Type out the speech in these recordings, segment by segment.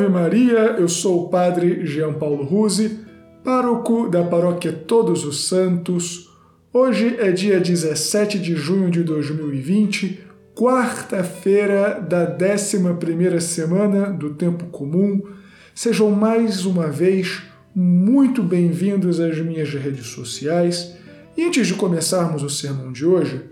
Salve Maria, eu sou o Padre Jean Paulo Ruse, pároco da Paróquia Todos os Santos. Hoje é dia 17 de junho de 2020, quarta-feira da 11ª semana do Tempo Comum. Sejam mais uma vez muito bem-vindos às minhas redes sociais. E antes de começarmos o sermão de hoje,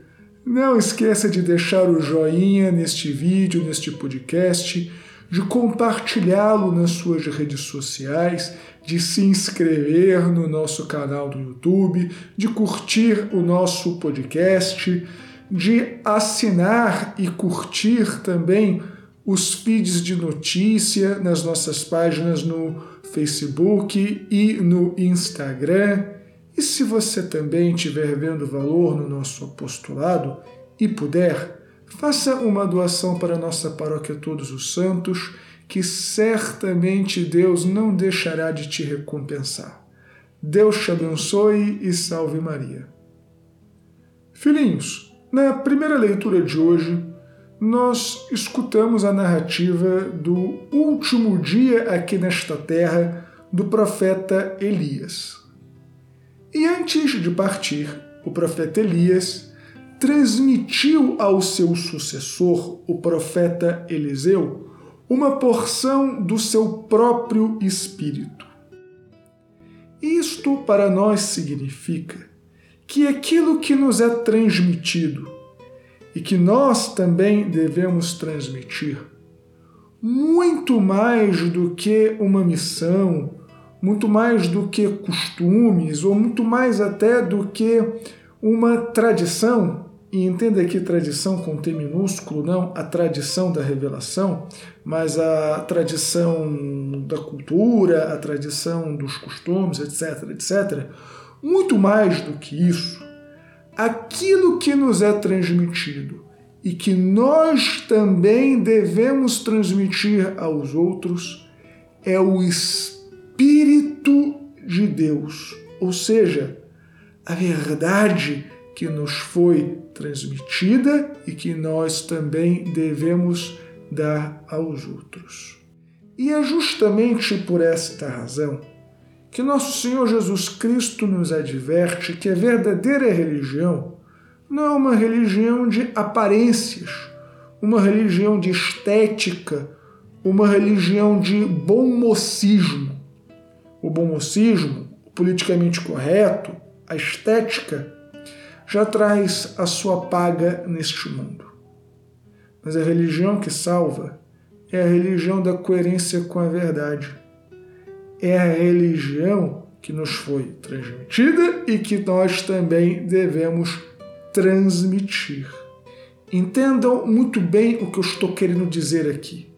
não esqueça de deixar o joinha neste vídeo, neste podcast de compartilhá-lo nas suas redes sociais, de se inscrever no nosso canal do YouTube, de curtir o nosso podcast, de assinar e curtir também os feeds de notícia nas nossas páginas no Facebook e no Instagram. E se você também estiver vendo valor no nosso apostolado e puder, Faça uma doação para a nossa paróquia Todos os Santos, que certamente Deus não deixará de te recompensar. Deus te abençoe e salve Maria. Filhinhos, na primeira leitura de hoje, nós escutamos a narrativa do último dia aqui nesta terra do profeta Elias. E antes de partir, o profeta Elias transmitiu ao seu sucessor, o profeta Eliseu, uma porção do seu próprio espírito. Isto para nós significa que aquilo que nos é transmitido e que nós também devemos transmitir, muito mais do que uma missão, muito mais do que costumes, ou muito mais até do que uma tradição, e entenda aqui tradição com T minúsculo, não a tradição da revelação, mas a tradição da cultura, a tradição dos costumes, etc, etc. Muito mais do que isso, aquilo que nos é transmitido e que nós também devemos transmitir aos outros é o Espírito de Deus, ou seja, a verdade que nos foi transmitida e que nós também devemos dar aos outros. E é justamente por esta razão que nosso Senhor Jesus Cristo nos adverte que a verdadeira religião não é uma religião de aparências, uma religião de estética, uma religião de bom mocismo. O bom mocismo, o politicamente correto, a estética, já traz a sua paga neste mundo. Mas a religião que salva é a religião da coerência com a verdade. É a religião que nos foi transmitida e que nós também devemos transmitir. Entendam muito bem o que eu estou querendo dizer aqui.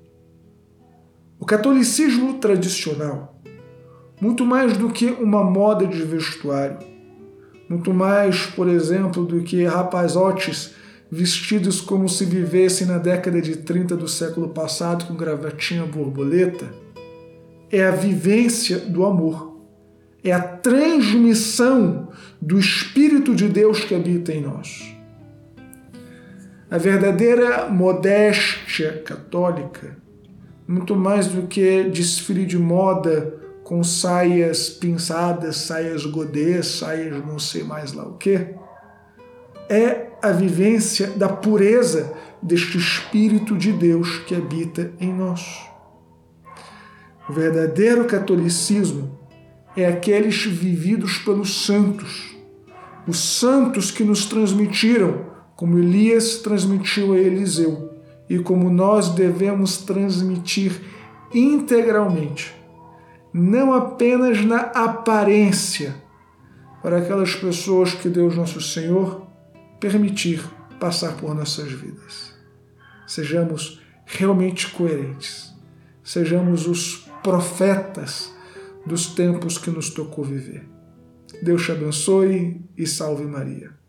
O catolicismo tradicional, muito mais do que uma moda de vestuário, muito mais, por exemplo, do que rapazotes vestidos como se vivessem na década de 30 do século passado com gravatinha borboleta, é a vivência do amor. É a transmissão do Espírito de Deus que habita em nós. A verdadeira modéstia católica, muito mais do que desfile de moda com saias pinçadas, saias godês, saias não sei mais lá o que, é a vivência da pureza deste Espírito de Deus que habita em nós. O verdadeiro catolicismo é aqueles vividos pelos santos, os santos que nos transmitiram, como Elias transmitiu a Eliseu, e como nós devemos transmitir integralmente não apenas na aparência, para aquelas pessoas que Deus Nosso Senhor permitir passar por nossas vidas. Sejamos realmente coerentes, sejamos os profetas dos tempos que nos tocou viver. Deus te abençoe e salve Maria.